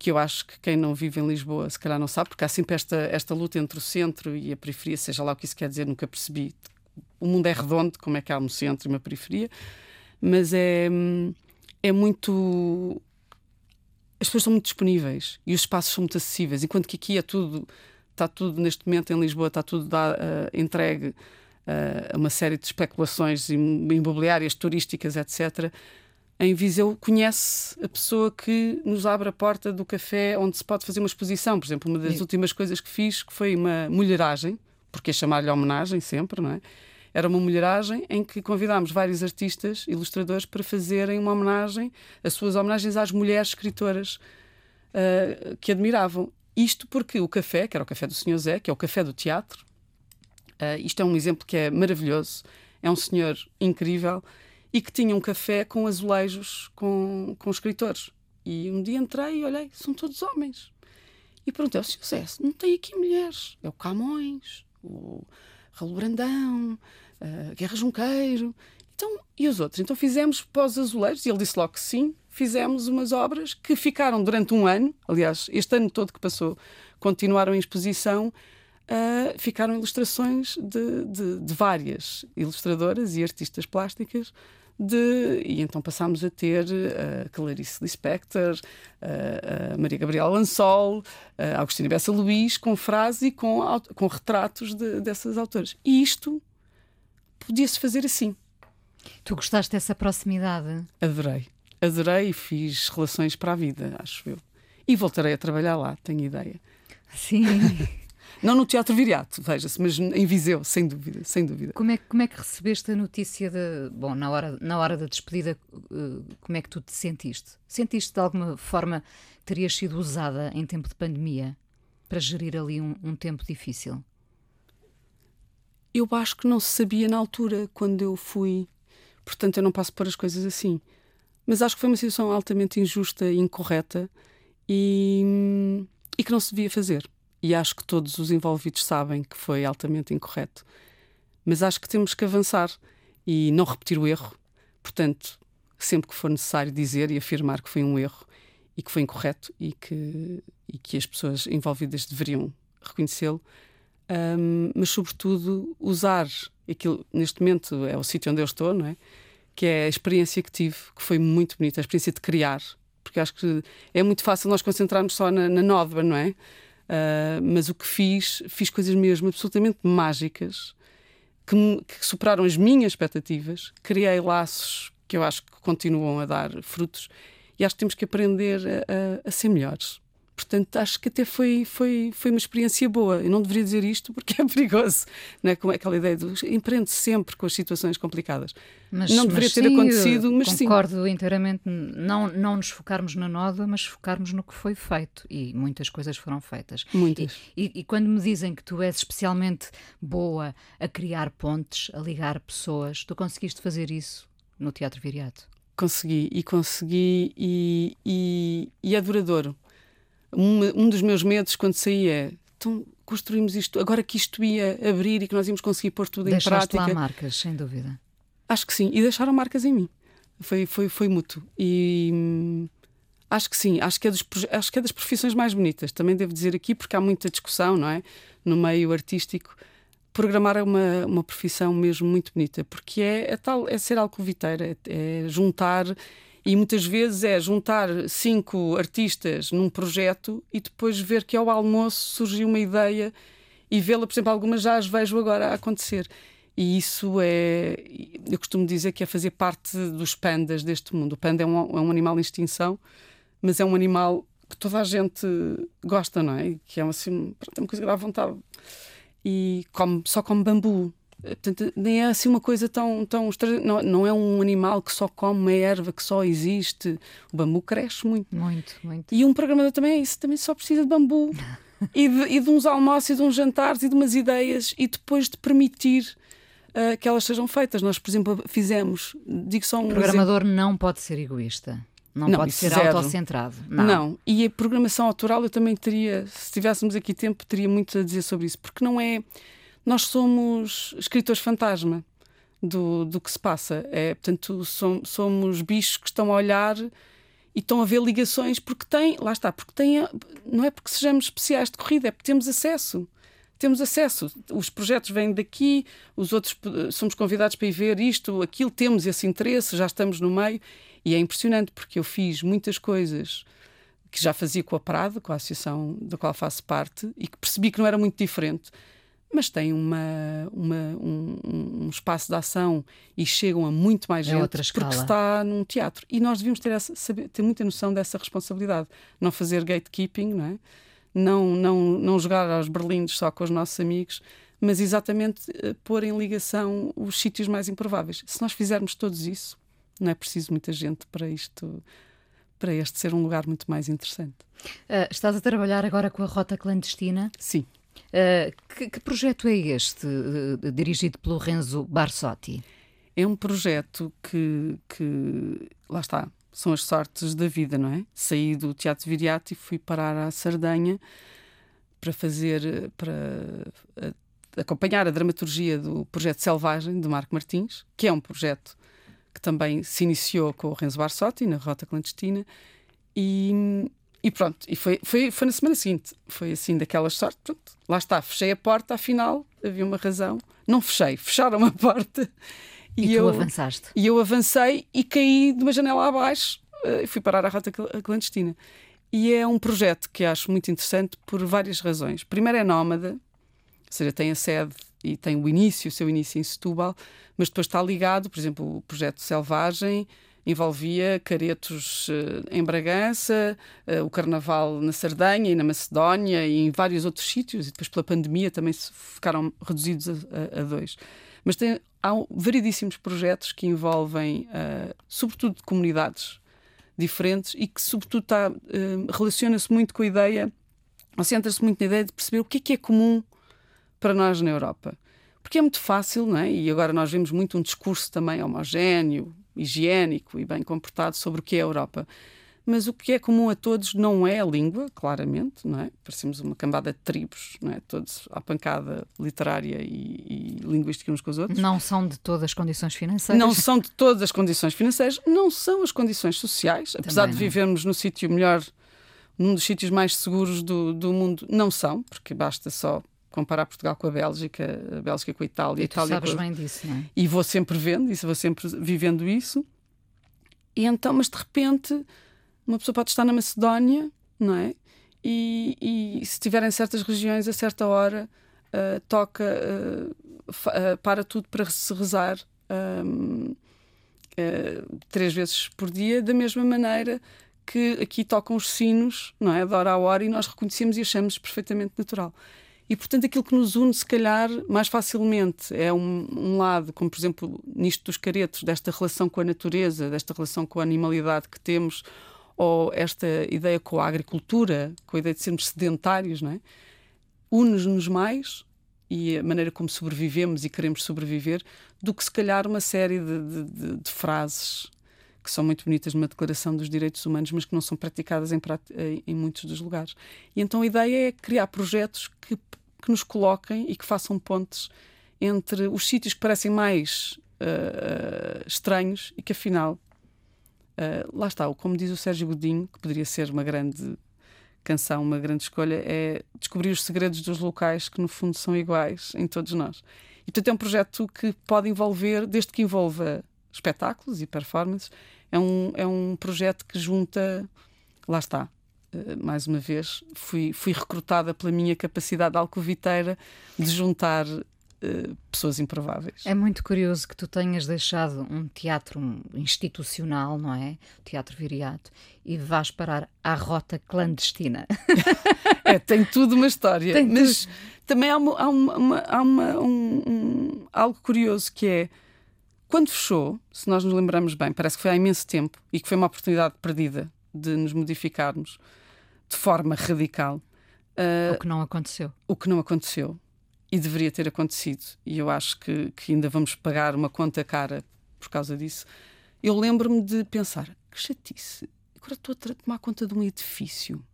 que eu acho que quem não vive em Lisboa se calhar não sabe, porque há sempre esta, esta luta entre o centro e a periferia, seja lá o que isso quer dizer, nunca percebi. O mundo é redondo, como é que há um centro e uma periferia, mas é, é muito. As pessoas são muito disponíveis e os espaços são muito acessíveis, enquanto que aqui é tudo, está tudo neste momento em Lisboa, está tudo uh, entregue uh, uma série de especulações imobiliárias, turísticas, etc. Em Viseu conhece a pessoa que nos abre a porta do café onde se pode fazer uma exposição. Por exemplo, uma das Sim. últimas coisas que fiz que foi uma mulheragem, porque é chamar-lhe homenagem sempre, não é? Era uma mulheragem em que convidámos vários artistas, ilustradores, para fazerem uma homenagem, as suas homenagens às mulheres escritoras uh, que admiravam. Isto porque o café, que era o café do Senhor Zé, que é o café do teatro, uh, isto é um exemplo que é maravilhoso. É um senhor incrível e que tinha um café com azulejos com, com escritores. E um dia entrei e olhei, são todos homens. E perguntei ao Senhor Zé, não tem aqui mulheres? É o Camões, o Raul Brandão, uh, Guerra Junqueiro. Então, e os outros? Então fizemos pós-azulejos, e ele disse logo que sim, fizemos umas obras que ficaram durante um ano, aliás, este ano todo que passou, continuaram em exposição, uh, ficaram ilustrações de, de, de, várias ilustradoras e artistas plásticas. De, e então passámos a ter a uh, Clarice Lispector, uh, a Maria Gabriela Lansol, a Agostina Bessa Luís, com frases e com, com retratos de, dessas autoras. E isto podia-se fazer assim. Tu gostaste dessa proximidade? Adorei. Adorei e fiz relações para a vida, acho eu. E voltarei a trabalhar lá, tenho ideia. Sim. Não no Teatro Viriato, veja-se, mas em Viseu, sem dúvida, sem dúvida. Como é, como é que recebeste a notícia de. Bom, na hora, na hora da despedida, eh, como é que tu te sentiste? Sentiste de alguma forma que terias sido usada em tempo de pandemia para gerir ali um, um tempo difícil? Eu acho que não se sabia na altura, quando eu fui. Portanto, eu não passo por as coisas assim. Mas acho que foi uma situação altamente injusta e incorreta e, e que não se devia fazer. E acho que todos os envolvidos sabem que foi altamente incorreto. Mas acho que temos que avançar e não repetir o erro. Portanto, sempre que for necessário dizer e afirmar que foi um erro e que foi incorreto e que, e que as pessoas envolvidas deveriam reconhecê-lo, um, mas sobretudo usar aquilo. Neste momento é o sítio onde eu estou, não é? Que é a experiência que tive, que foi muito bonita, a experiência de criar, porque acho que é muito fácil nós concentrarmos só na, na nódoa, não é? Uh, mas o que fiz, fiz coisas mesmo absolutamente mágicas que, que, superaram as minhas expectativas. Criei laços que eu acho que continuam a dar frutos e acho que temos que aprender a, a, a ser melhores. Portanto, acho que até foi, foi, foi uma experiência boa. Eu não deveria dizer isto porque é perigoso, não é? Como é aquela ideia de empreende sempre com as situações complicadas. Mas, não deveria mas ter sim, acontecido, mas concordo sim. inteiramente. Não, não nos focarmos na nódoa, mas focarmos no que foi feito. E muitas coisas foram feitas. Muitas. E, e, e quando me dizem que tu és especialmente boa a criar pontes, a ligar pessoas, tu conseguiste fazer isso no Teatro Viriato? Consegui, e consegui, e, e, e é duradouro um, um dos meus medos quando saí é então construímos isto, agora que isto ia abrir e que nós íamos conseguir pôr tudo Deixaste em prática. lá marcas, sem dúvida. Acho que sim, e deixaram marcas em mim. Foi, foi, foi mútuo. E hum, acho que sim, acho que, é dos, acho que é das profissões mais bonitas. Também devo dizer aqui, porque há muita discussão, não é? No meio artístico. Programar é uma, uma profissão mesmo muito bonita, porque é, é tal, é ser alcoviteira, é, é juntar e muitas vezes é juntar cinco artistas num projeto e depois ver que ao almoço surgiu uma ideia e vê-la, por exemplo, algumas já as vejo agora a acontecer. E isso é, eu costumo dizer que é fazer parte dos pandas deste mundo. O panda é um, é um animal em extinção, mas é um animal que toda a gente gosta, não é? Que é assim, pronto, é uma coisa que dá vontade. E come, só come bambu. Portanto, nem é assim uma coisa tão. tão não, não é um animal que só come uma erva, que só existe. O bambu cresce muito. Muito, muito. E um programador também é isso, também só precisa de bambu. e, de, e de uns almoços, e de uns jantares, e de umas ideias, e depois de permitir uh, que elas sejam feitas. Nós, por exemplo, fizemos. Digo só um. O programador exemplo. não pode ser egoísta. Não, não pode ser zero. autocentrado. Não. não. E a programação autoral eu também teria, se tivéssemos aqui tempo, teria muito a dizer sobre isso, porque não é nós somos escritores fantasma do, do que se passa. É, portanto, somos bichos que estão a olhar e estão a ver ligações porque têm, lá está, porque têm, não é porque sejamos especiais de corrida, é porque temos acesso. Temos acesso, os projetos vêm daqui, os outros somos convidados para ir ver isto, aquilo, temos esse interesse, já estamos no meio e é impressionante porque eu fiz muitas coisas que já fazia com a Prado, com a associação da qual faço parte, e que percebi que não era muito diferente mas têm uma, uma um, um, espaço de ação e chegam a muito mais é gente outra porque está num teatro. E nós devíamos ter, essa, saber, ter muita noção dessa responsabilidade. Não fazer gatekeeping, não, é? não, não, não jogar aos berlindes só com os nossos amigos, mas exatamente uh, pôr em ligação os sítios mais improváveis. Se nós fizermos todos isso, não é preciso muita gente para isto para este ser um lugar muito mais interessante. Uh, estás a trabalhar agora com a Rota Clandestina? Sim. Uh, que, que, projeto é este, uh, dirigido pelo Renzo Barsotti? É um projeto que, que, lá está, são as sortes da vida, não é? Saí do Teatro Viriato e fui parar à Sardanha para fazer, para acompanhar a dramaturgia do projeto Selvagem, de Marco Martins, que é um projeto que também se iniciou com o Renzo Barsotti, na Rota Clandestina, e, e pronto, e foi, foi, foi na semana seguinte. Foi assim, daquelas sortes. Pronto, lá está, fechei a porta, afinal havia uma razão. Não fechei, fecharam a porta. E, e eu, avançaste. E eu avancei e caí de uma janela abaixo eh, e fui parar a rota clandestina. E é um projeto que acho muito interessante por várias razões. Primeiro é nómada, ou seja, tem a sede e tem o início, o seu início em Setúbal, mas depois está ligado, por exemplo, o projeto Selvagem envolvia caretos uh, em Bragança, uh, o Carnaval na Sardanha e na Macedónia e em vários outros sítios, e depois pela pandemia também ficaram reduzidos a, a, dois. Mas tem, há variedíssimos projetos que envolvem, uh, sobretudo, comunidades diferentes e que, sobretudo, tá, relaciona-se muito com a ideia, ou centra-se muito na ideia de perceber o que é que é comum para nós na Europa. Porque é muito fácil, não é? E agora nós vemos muito um discurso também homogéneo, higiênico e bem comportado sobre o que é a Europa. Mas o que é comum a todos não é a língua, claramente, não é? Parecemos uma cambada de tribos, não é? Todos à pancada literária e, e linguística uns com os outros. Não são de todas as condições financeiras. Não são de todas as condições financeiras, não são as condições sociais. Apesar de vivermos no sítio melhor, num dos sítios mais seguros do, do mundo, não são, porque basta só comparar Portugal com a Bélgica, a Bélgica com a Itália. E Itália sabes com... bem disso, não é? E vou sempre vendo isso, vou sempre vivendo isso. E então, mas de repente, uma pessoa pode estar na Macedónia, não é? E, e se estiver em certas regiões, a certa hora, uh, toca, uh, uh, para tudo para se rezar um, três vezes por dia, da mesma maneira que aqui tocam os sinos, não é? De hora a hora, e nós reconhecemos e achamos perfeitamente natural. E, portanto, aquilo que nos une, se calhar, mais facilmente é um, um, lado, como por exemplo nisto dos caretos, desta relação com a natureza, desta relação com a animalidade que temos, ou esta ideia com a agricultura, com a ideia de sermos sedentários, não é? Une-nos mais e a maneira como sobrevivemos e queremos sobreviver, do que se calhar uma série de, de, de frases que são muito bonitas numa declaração dos direitos humanos, mas que não são praticadas em, em, muitos dos lugares. E então a ideia é criar projetos que que nos coloquem e que façam pontes entre os sítios que parecem mais uh, estranhos e que afinal uh, lá está, como diz o Sérgio Godinho, que poderia ser uma grande canção, uma grande escolha, é descobrir os segredos dos locais que no fundo são iguais em todos nós. E portanto é um projeto que pode envolver, desde que envolva espetáculos e performances, é um, é um projeto que junta, lá está, mais uma vez, fui, fui recrutada pela minha capacidade alcoviteira de juntar Uh, pessoas improváveis. É muito curioso que tu tenhas deixado um teatro institucional, não é? O teatro Viriato, e vás parar à rota clandestina. é, tem tudo uma história. Tem mas tudo. também há, uma, há, uma, há uma, um, um, algo curioso que é quando fechou, se nós nos lembramos bem, parece que foi há imenso tempo e que foi uma oportunidade perdida de nos modificarmos de forma radical. Uh, o que não aconteceu. O que não aconteceu. E deveria ter acontecido. E eu acho que, que ainda vamos pagar uma conta cara por causa disso. Eu lembro-me de pensar: que chatice, agora estou a tomar conta de um edifício.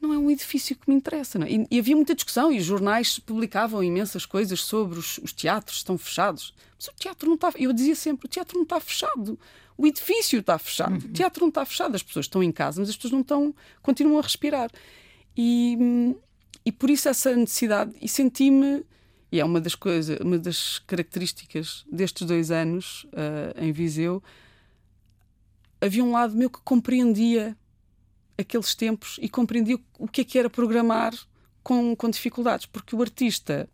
Não é um edifício que me interessa. Não? É? E, e, havia muita discussão e os jornais publicavam imensas coisas sobre os, os teatros estão fechados. Mas o teatro não está. Eu dizia sempre: o teatro não está fechado. O edifício está fechado, uhum. o teatro não está fechado, as pessoas estão em casa, mas as pessoas não estão, continuam a respirar. E, e por isso essa necessidade, e senti-me, e é uma das coisas, uma das características destes dois anos uh, em Viseu, havia um lado meu que compreendia aqueles tempos e compreendia o que é que era programar com, com dificuldades, porque o artista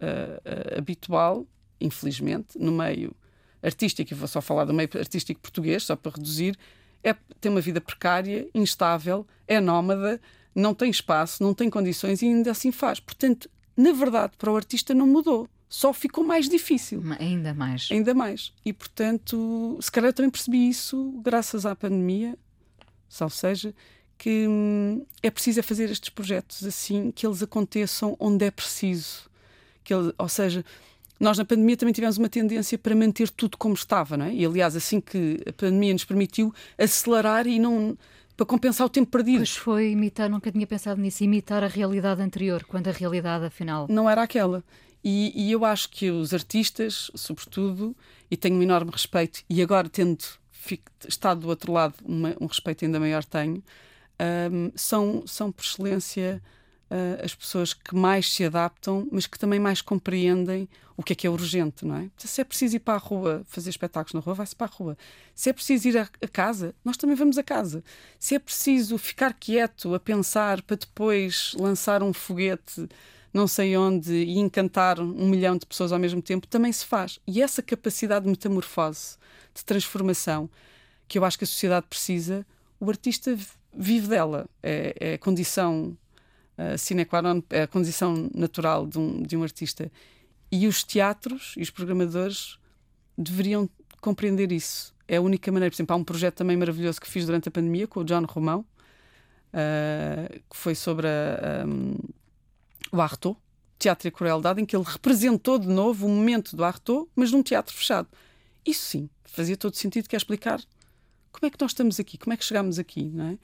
uh, uh, habitual, infelizmente, no meio artístico, e vou só falar do meio artístico português, só para reduzir, é, tem uma vida precária, instável, é nómada, não tem espaço, não tem condições e ainda assim faz. Portanto, na verdade, para o artista não mudou. Só ficou mais difícil. Ainda mais. Ainda mais. E, portanto, se calhar eu também percebi isso graças à pandemia, salvo seja, que hum, é preciso é fazer estes projetos assim, que eles aconteçam onde é preciso. Que ele, ou seja, nós na pandemia também tivemos uma tendência para manter tudo como estava, não é? E aliás, assim que a pandemia nos permitiu acelerar e não para compensar o tempo perdido. Pois foi imitar, nunca tinha pensado nisso, imitar a realidade anterior, quando a realidade afinal não era aquela. E, e eu acho que os artistas, sobretudo, e tenho um enorme respeito, e agora tendo estado do outro lado, uma, um respeito ainda maior tenho, um, são, são por excelência uh, as pessoas que mais se adaptam, mas que também mais compreendem o que é que é urgente, não é? Se é preciso ir para a rua fazer espetáculos na rua, vai-se para a rua. Se é preciso ir a, a, casa, nós também vamos a casa. Se é preciso ficar quieto a pensar para depois lançar um foguete não sei onde e encantar um milhão de pessoas ao mesmo tempo, também se faz. E essa capacidade de metamorfose, de transformação, que eu acho que a sociedade precisa, o artista vive dela. É, é a condição uh, sine qua non, é a condição natural de um, de um artista. E os teatros e os programadores deveriam compreender isso. É a única maneira. Por exemplo, há um projeto também maravilhoso que fiz durante a pandemia com o John Romão, uh, que foi sobre a, um, o Artaud, Teatro e Crueldade, em que ele representou de novo o momento do Artaud, mas num teatro fechado. Isso sim, fazia todo sentido, que é explicar como é que nós estamos aqui, como é que chegamos aqui, não é?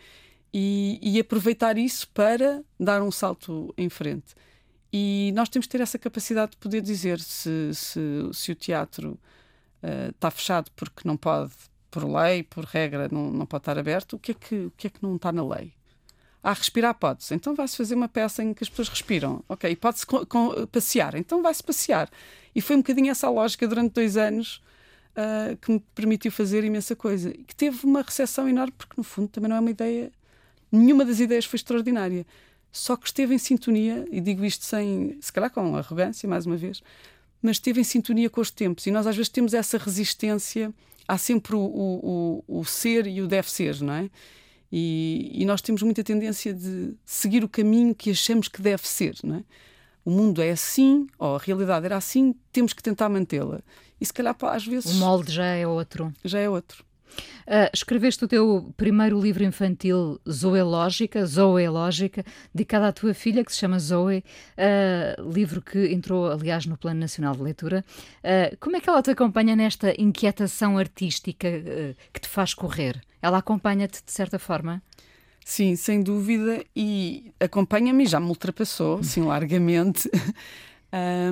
E, e, aproveitar isso para dar um salto em frente. E nós temos que ter essa capacidade de poder dizer se, se, se o teatro uh, está fechado porque não pode, por lei, por regra, não, não pode estar aberto, o que, é que, o que é que não está na lei? Ah, respirar pode-se. Então vai-se fazer uma peça em que as pessoas respiram. Ok, pode-se passear. Então vai-se passear. E foi um bocadinho essa lógica durante dois anos uh, que me permitiu fazer imensa coisa. E que teve uma recepção enorme, porque no fundo também não é uma ideia nenhuma das ideias foi extraordinária. Só que esteve em sintonia, e digo isto sem, se calhar com arrogância, mais uma vez, mas esteve em sintonia com os tempos. E nós às vezes temos essa resistência, há sempre o, o, o, o ser e o deve ser, não é? E, e, nós temos muita tendência de seguir o caminho que achamos que deve ser, não é? O mundo é assim, ou a realidade era assim, temos que tentar mantê-la. E se calhar, às vezes. O molde já é outro. Já é outro. Uh, escreveste o teu primeiro livro infantil, Zoológica, Zoológica, dedicado à tua filha, que se chama Zoe, uh, livro que entrou, aliás, no Plano Nacional de Leitura. Uh, como é que ela te acompanha nesta inquietação artística que te faz correr? Ela acompanha-te de certa forma? Sim, sem dúvida, e acompanha-me, já me ultrapassou, sim, largamente.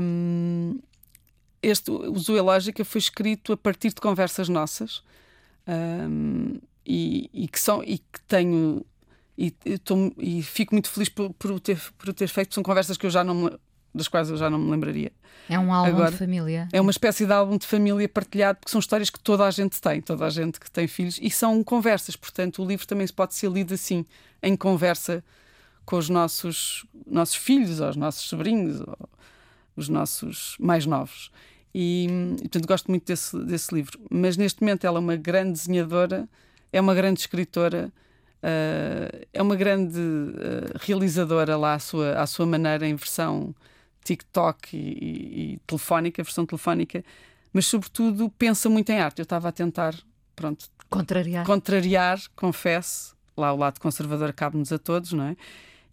um, este, o Zoológica foi escrito a partir de conversas nossas um, e, e, que são e que tenho e, tô, e fico muito feliz por, por, o ter, por o ter feito. São conversas que eu já não me, das quais eu já não me lembraria. É um álbum Agora, de família. É uma espécie de álbum de família partilhado, porque são histórias que toda a gente tem, toda a gente que tem filhos, e são conversas. Portanto, o livro também pode ser lido assim, em conversa com os nossos, nossos filhos, ou os nossos sobrinhos, ou os nossos mais novos. E, portanto, gosto muito desse, desse livro. Mas neste momento ela é uma grande desenhadora, é uma grande escritora, uh, é uma grande uh, realizadora lá à sua, à sua maneira, em versão TikTok e, e, e telefónica, versão telefónica, mas sobretudo pensa muito em arte. Eu estava a tentar, pronto, contrariar, contrariar confesso. Lá o lado conservador cabe-nos a todos, não é?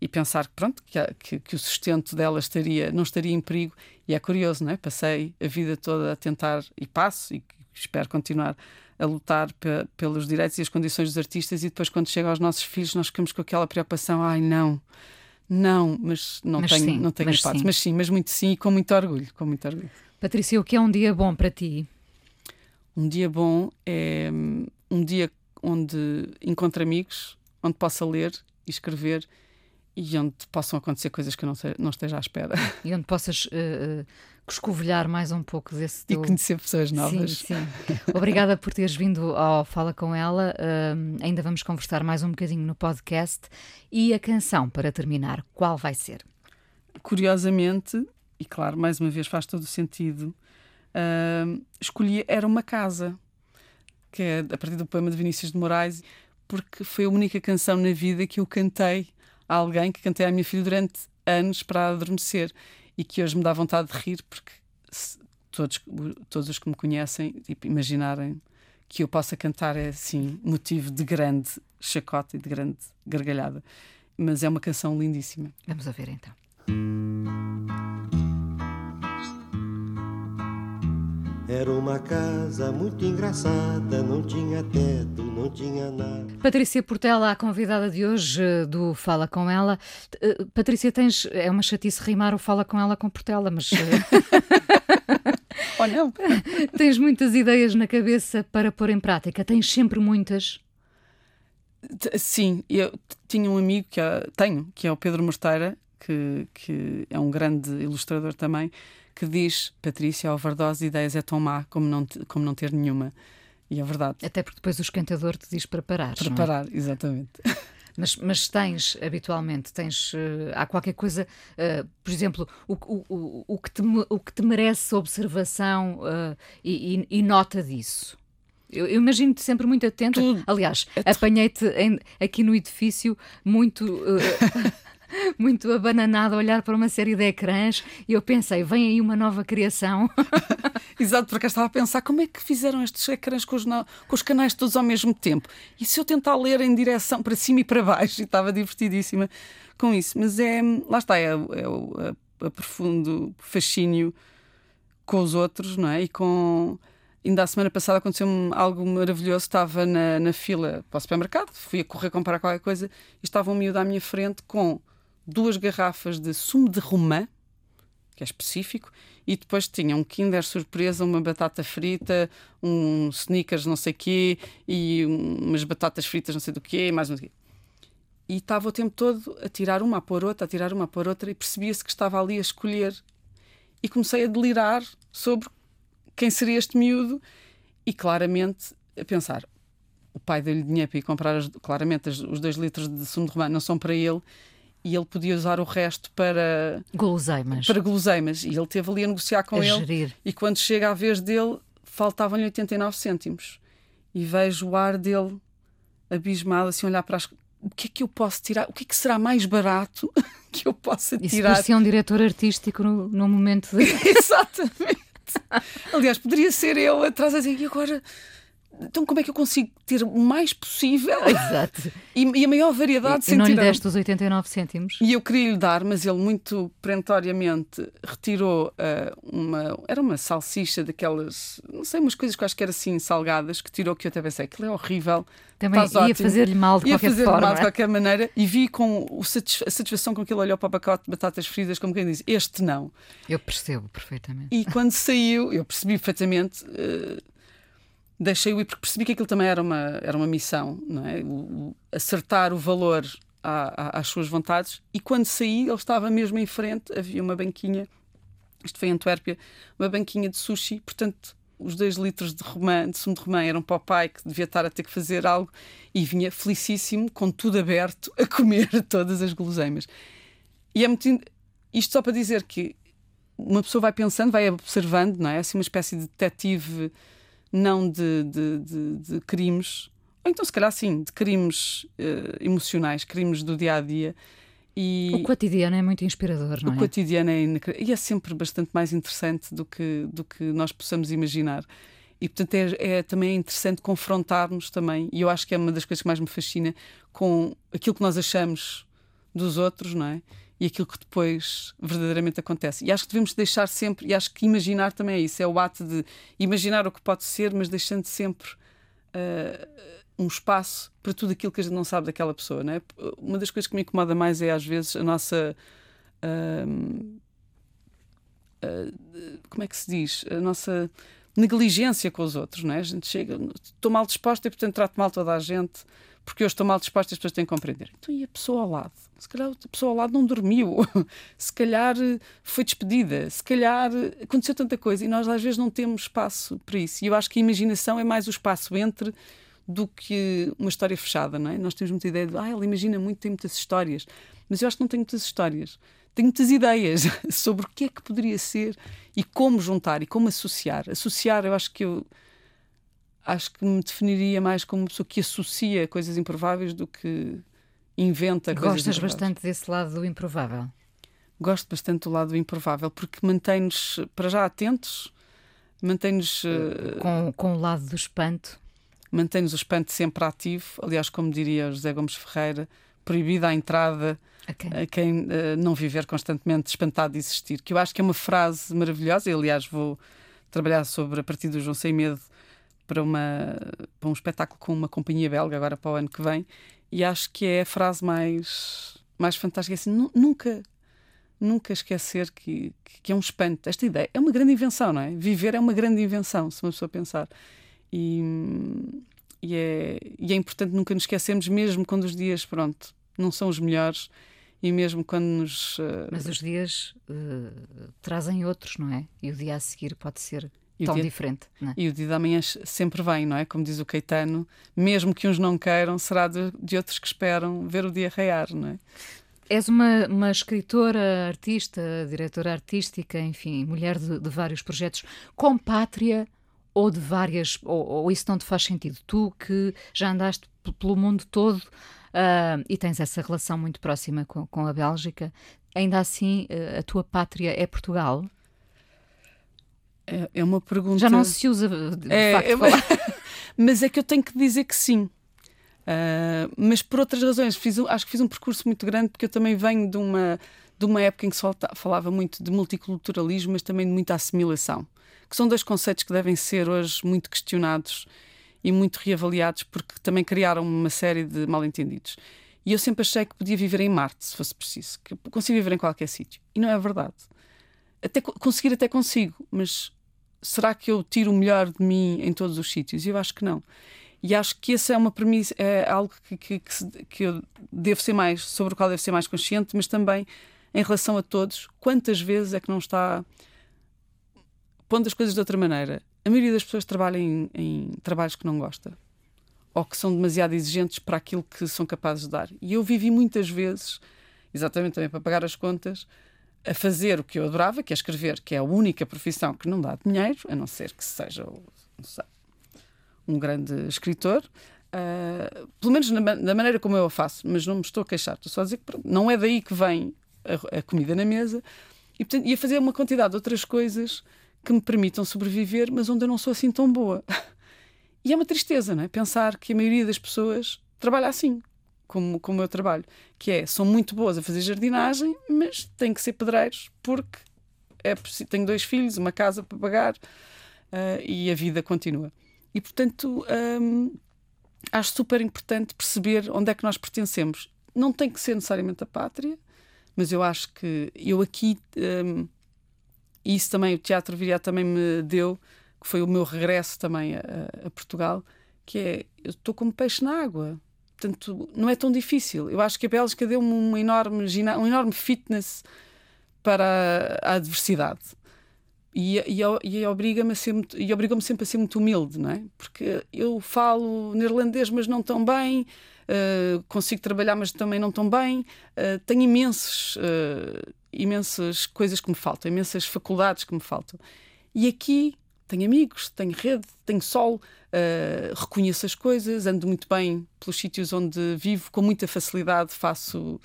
E pensar que pronto que, que, que, o sustento dela estaria não estaria em perigo. E é curioso não é? Passei a vida toda a tentar e passo e espero continuar a lutar pe pelos direitos e as condições dos artistas e depois quando chega aos nossos filhos nós ficamos com aquela preocupação ai não não mas não mas tenho sim, não tenho mas sim. mas sim mas muito sim e com muito orgulho com muito orgulho. Patrícia o que é um dia bom para ti? Um dia bom é um dia onde encontro amigos onde possa ler e escrever e onde possam acontecer coisas que eu não, sei, não esteja à espera. E onde possas uh, mais um pouco desse teu... E conhecer pessoas novas. Sim, sim. Obrigada por teres vindo ao Fala Com Ela. Uh, ainda vamos conversar mais um bocadinho no podcast. E a canção, para terminar, qual vai ser? Curiosamente, e claro, mais uma vez faz todo o sentido, uh, escolhi Era uma Casa, que é a partir do poema de Vinícius de Moraes, porque foi a única canção na vida que eu cantei a alguém, que cantei à minha filha durante anos para adormecer e que hoje me dá vontade de rir, porque todos, todos os que me conhecem tipo, imaginarem que eu possa cantar é assim motivo de grande chacota e de grande gargalhada. Mas é uma canção lindíssima. Vamos ouvir então. Era uma casa muito engraçada, não tinha teto, não tinha nada. Patrícia Portela, a convidada de hoje eh, do Fala Com Ela. Uh, Patrícia, tens. É uma chatice rimar o Fala Com Ela com Portela, mas. Ou não? tens muitas ideias na cabeça para pôr em prática? Tens sempre muitas? Sim, eu tinha um amigo que é, tenho, que é o Pedro Morteira, que, que é um grande ilustrador também que diz Patrícia, a overdose de ideias é tão má como não, como não ter nenhuma. E é verdade. Até porque depois o esquentador te diz para parar. Para é? parar, exatamente. Mas, mas tens, habitualmente, tens, uh, há qualquer coisa, uh, por exemplo, o, o, o, o, que te, o que te merece observação uh, e, e, e, nota disso? Eu, eu imagino-te sempre muito atenta. Tudo. Aliás, é apanhei-te aqui no edifício muito. muito abananado a olhar para uma série de ecrãs e eu pensei, vem aí uma nova criação. Exato, porque eu estava a pensar como é que fizeram estes ecrãs com os, com os canais todos ao mesmo tempo. E se eu tentar ler em direção para cima e para baixo? E estava divertidíssima com isso. Mas é, lá está, é, é, é, profundo fascínio com os outros, não é? E com. Ainda a semana passada aconteceu-me algo maravilhoso. Estava na, na fila para o supermercado, fui a correr comprar qualquer coisa e estava um miúdo à minha frente com duas garrafas de sumo de romã, que é específico, e depois tinha um Kinder surpresa, uma batata frita, um sneakers não sei quê, e umas batatas fritas não sei do quê, mais sei quê. E estava o tempo todo a tirar uma a pôr outra, a tirar uma a pôr outra, e percebia-se que estava ali a escolher. E comecei a delirar sobre quem seria este miúdo, e claramente a pensar: o pai deu-lhe dinheiro para ir comprar, as, claramente, as, os dois litros de sumo de romã não são para ele, e ele podia usar o resto para guloseimas. Para guloseimas. E ele teve ali a negociar com a ele. Gerir. E quando chega à vez dele, faltavam-lhe 89 cêntimos. E vejo o ar dele abismado, assim, olhar para as. O que é que eu posso tirar? O que é que será mais barato que eu possa Isso tirar? Isso parecia um diretor artístico no, no momento de. Exatamente. Aliás, poderia ser eu atrás a dizer, e agora então como é que eu consigo ter o mais possível Exato. E, e a maior variedade sem e não lhe deste os 89 cêntimos? E eu queria lhe dar, mas ele muito perentoriamente retirou uh, uma... Era uma salsicha daquelas... Não sei, umas coisas que acho que eram assim salgadas, que tirou que eu até pensei, aquilo é horrível. Também ia fazer-lhe mal de ia qualquer fazer forma. mal de qualquer maneira e vi com o a satisfação com que ele olhou para o pacote de batatas fritas, como quem diz, este não. Eu percebo perfeitamente. E quando saiu, eu percebi perfeitamente... Uh, deixei-o ir porque percebi que aquilo também era uma, era uma missão, não é? O, o, acertar o valor à, à, às suas vontades. E quando saí, ele estava mesmo em frente, havia uma banquinha, isto foi em Antuérpia, uma banquinha de sushi, portanto. Os dois litros de, romã, de sumo de romã eram para o pai que devia estar a ter que fazer algo e vinha felicíssimo, com tudo aberto, a comer todas as guloseimas. E é muito. Isto só para dizer que uma pessoa vai pensando, vai observando, não é? Assim, uma espécie de detetive não de, de, de, de crimes, ou então se calhar sim, de crimes uh, emocionais, crimes do dia a dia. E o cotidiano é muito inspirador, não o é? O cotidiano é e é sempre bastante mais interessante do que, do que nós possamos imaginar. E portanto é, é também interessante confrontarmos também, e eu acho que é uma das coisas que mais me fascina, com aquilo que nós achamos dos outros, não é? E aquilo que depois verdadeiramente acontece. E acho que devemos deixar sempre, e acho que imaginar também é isso, é o ato de imaginar o que pode ser, mas deixando sempre uh, um espaço para tudo aquilo que a gente não sabe daquela pessoa. Não é? Uma das coisas que me incomoda mais é às vezes a nossa. Uh, uh, como é que se diz? A nossa negligência com os outros, não é? A gente chega, estou mal disposta e portanto trato mal toda a gente porque eu estou mal disposta as pessoas têm que compreender. Então, e a pessoa ao lado? Se calhar a pessoa ao lado não dormiu, se calhar eh, foi despedida, se calhar eh, aconteceu tanta coisa e nós às vezes não temos espaço para isso. E eu acho que a imaginação é mais o espaço entre do que uma história fechada, não é? Nós temos muita ideia de, ah, ela imagina muito, tem muitas histórias. Mas eu acho que não tenho muitas histórias. Tenho muitas ideias sobre o que é que poderia ser e como juntar e como associar. Associar, eu acho que eu acho que me definiria mais como uma pessoa que associa coisas improváveis do que inventa Gostas coisas Gostas bastante desse lado do improvável? Gosto bastante do lado do improvável, porque mantém-nos, para já, atentos, mantém-nos. Uh, com, com o lado do espanto? Mantém-nos o espanto sempre ativo. Aliás, como diria José Gomes Ferreira, proibida a entrada a quem, a quem uh, não viver constantemente espantado de existir. Que eu acho que é uma frase maravilhosa, e aliás vou trabalhar sobre a partir do João Sem Medo para, uma, para um espetáculo com uma companhia belga agora para o ano que vem, e acho que é a frase mais, mais fantástica. Assim, nunca nunca esquecer que, que, é um espanto. Esta ideia é uma grande invenção, não é? Viver é uma grande invenção, se uma pessoa pensar. E, e, é, e é importante nunca nos esquecermos, mesmo quando os dias, pronto, não são os melhores e mesmo quando nos. Uh... Mas os dias uh, trazem outros, não é? E o dia a seguir pode ser tão dia, diferente. É? E o dia da manhã sempre vem, não é? Como diz o Caetano, mesmo que uns não queiram, será de, de outros que esperam ver o dia raiar, não é? És uma, uma escritora, artista, diretora artística, enfim, mulher de, de vários projetos, com pátria ou de várias, ou, ou, isso não te faz sentido? Tu que já andaste pelo mundo todo uh, e tens essa relação muito próxima com, com a Bélgica, ainda assim uh, a tua pátria é Portugal? É, é uma pergunta. Já não se usa de é, facto. É, mas é que eu tenho que dizer que sim. Uh, mas por outras razões, fiz, acho que fiz um percurso muito grande porque eu também venho de uma, de uma época em que se falava muito de multiculturalismo, mas também de muita assimilação, que são dois conceitos que devem ser hoje muito questionados e muito reavaliados porque também criaram uma série de mal-entendidos. E eu sempre achei que podia viver em Marte, se fosse preciso, que eu consigo viver em qualquer sítio. E não é verdade. Até conseguir até consigo, mas será que eu tiro o melhor de mim em todos os sítios? Eu acho que não. E acho que essa é uma premissa, é algo que, que, que, que eu devo ser mais, sobre o qual devo ser mais consciente, mas também em relação a todos, quantas vezes é que não está pondo as coisas de outra maneira? A maioria das pessoas trabalha em, em trabalhos que não gosta ou que são demasiado exigentes para aquilo que são capazes de dar. E eu vivi muitas vezes, exatamente também para pagar as contas, a fazer o que eu adorava, que é escrever, que é a única profissão que não dá dinheiro, a não ser que seja, sei, um grande escritor. Uh, pelo menos na, da maneira como eu a faço, mas não me estou a queixar, estou só a dizer que pronto, não é daí que vem a, a, comida na mesa e portanto ia fazer uma quantidade de outras coisas que me permitam sobreviver, mas onde eu não sou assim tão boa. E é uma tristeza, não é? Pensar que a maioria das pessoas trabalha assim, como, como eu trabalho, que é, são muito boas a fazer jardinagem, mas têm que ser pedreiros porque é, tenho dois filhos, uma casa para pagar uh, e a vida continua. E, portanto, hum, acho super importante perceber onde é que nós pertencemos. Não tem que ser necessariamente a pátria, mas eu acho que eu aqui, hum, e isso também o Teatro Viriá também me deu, que foi o meu regresso também a, a Portugal, que é, eu estou como peixe na água. Portanto, não é tão difícil. Eu acho que a Bélgica deu-me um enorme, um enorme fitness para a adversidade e, e, e obriga-me obriga sempre a ser muito humilde, não é? Porque eu falo neerlandês, mas não tão bem, uh, consigo trabalhar, mas também não tão bem, uh, tenho imensos, uh, imensas coisas que me faltam, imensas faculdades que me faltam. E aqui tenho amigos, tenho rede, tenho sol, reconheço as coisas, ando muito bem pelos sítios onde vivo, com muita facilidade faço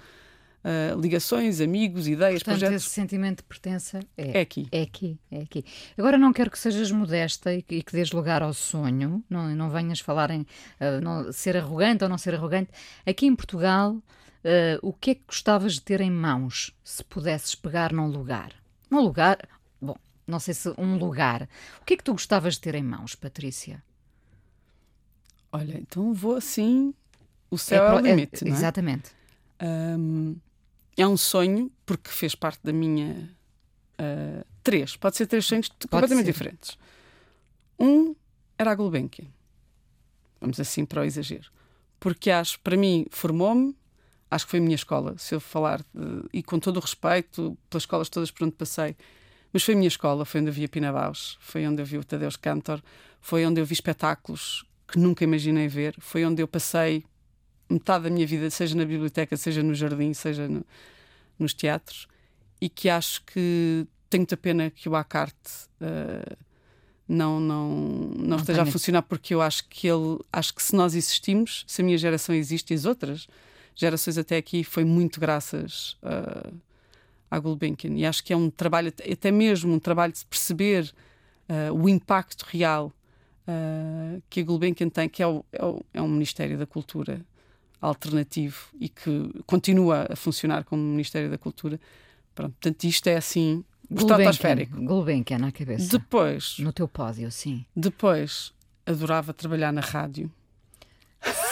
uh, ligações, amigos, ideias, Portanto, projetos. esse sentimento de pertença é, é, aqui. É aqui, é aqui. Agora não quero que sejas modesta e que, e que dês lugar ao sonho, não, não venhas falar em uh, não, ser arrogante ou não ser arrogante. Aqui em Portugal, uh, o que é que gostavas de ter em mãos se pudesses pegar num lugar? Num lugar, não sei se um lugar. O que é que tu gostavas de ter em mãos, Patrícia? Olha, então vou assim. O céu é, é o limite, é, não é? Exatamente. Um, é um sonho, porque fez parte da minha. Uh, três, pode ser três sonhos pode completamente ser. diferentes. Um era a Gulbenkian. Vamos assim para o exagero. Porque acho, para mim, formou-me, acho que foi a minha escola, se eu falar, de, e com todo o respeito pelas escolas todas por onde passei, mas foi a minha escola, foi onde eu vi a Pina Bausch, foi onde eu vi o Tadeusz Cantor, foi onde eu vi espetáculos que que nunca imaginei ver. Foi onde eu passei metade da minha vida, seja na biblioteca, seja no jardim, seja no, nos teatros, e que acho que tenho muita pena que o Acarte uh, não, não, não, não esteja a funcionar, porque eu acho que ele, acho que se nós existimos, se a minha geração existe e as outras gerações até aqui, foi muito graças uh, à Gulbenkian. E acho que é um trabalho, até mesmo um trabalho de perceber uh, o impacto real uh, que a Gulbenkian tem, que é, o, é, o, é um Ministério da Cultura alternativo e que continua a funcionar como Ministério da Cultura. Pronto, portanto, isto é assim. Estratosférico. Gulbenkian na cabeça. Depois. No teu pódio, sim. Depois, adorava trabalhar na rádio.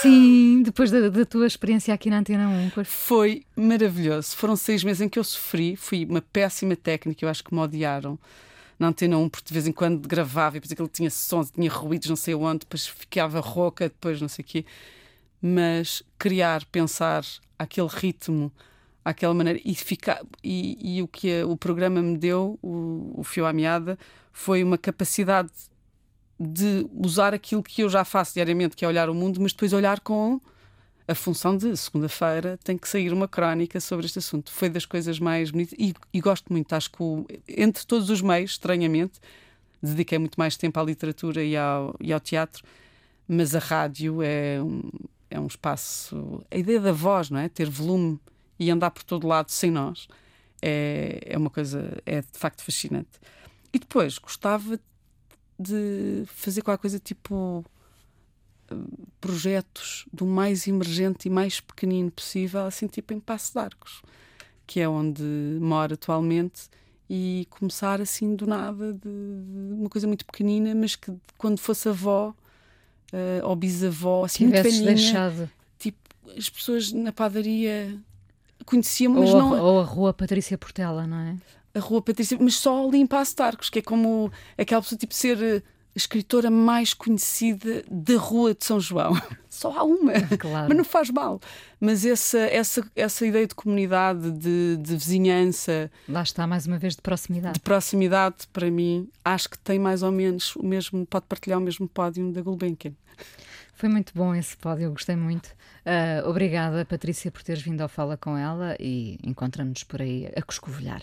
Sim, depois da, da, tua experiência aqui na Antena 1. Foi maravilhoso. Foram seis meses em que eu sofri, fui uma péssima técnica, eu acho que me odiaram na Antena 1, porque de vez em quando gravava e depois aquilo tinha sons, tinha ruídos, não sei onde, depois ficava rouca, depois não sei o quê. Mas criar, pensar aquele ritmo, aquela maneira, e, ficar, e, e o que a, o programa me deu, o, o Fio à Meada, foi uma capacidade de usar aquilo que eu já faço diariamente, que é olhar o mundo, mas depois olhar com a função de segunda-feira tem que sair uma crónica sobre este assunto. Foi das coisas mais bonitas e, e gosto muito. Acho que o, entre todos os meios, estranhamente, dediquei muito mais tempo à literatura e ao, e ao teatro, mas a rádio é um, é um espaço. A ideia da voz, não é? Ter volume e andar por todo lado sem nós é, é uma coisa, é de facto fascinante. E depois gostava de fazer qualquer coisa tipo projetos do mais emergente e mais pequenino possível, assim tipo em Passo de Arcos, que é onde moro atualmente, e começar assim do nada, de, uma coisa muito pequenina, mas que quando fosse avó uh, ou bisavó, assim muito velhinha, deixado. tipo, as pessoas na padaria conheciam, mas ou não. A, ou a rua Patrícia Portela, não é? A rua Patrícia, mas só ali em Passo de Arcos, que é como aquela pessoa tipo ser a escritora mais conhecida da Rua de São João. Só há uma, claro. mas não faz mal. Mas essa, essa, essa ideia de comunidade, de, de vizinhança. Lá está, mais uma vez, de proximidade. De proximidade, para mim, acho que tem mais ou menos o mesmo, pode partilhar o mesmo pódio da Gulbenkian. Foi muito bom esse pódio, eu gostei muito. Uh, obrigada, Patrícia, por teres vindo ao Fala com ela e encontramos-nos por aí a coscovilhar,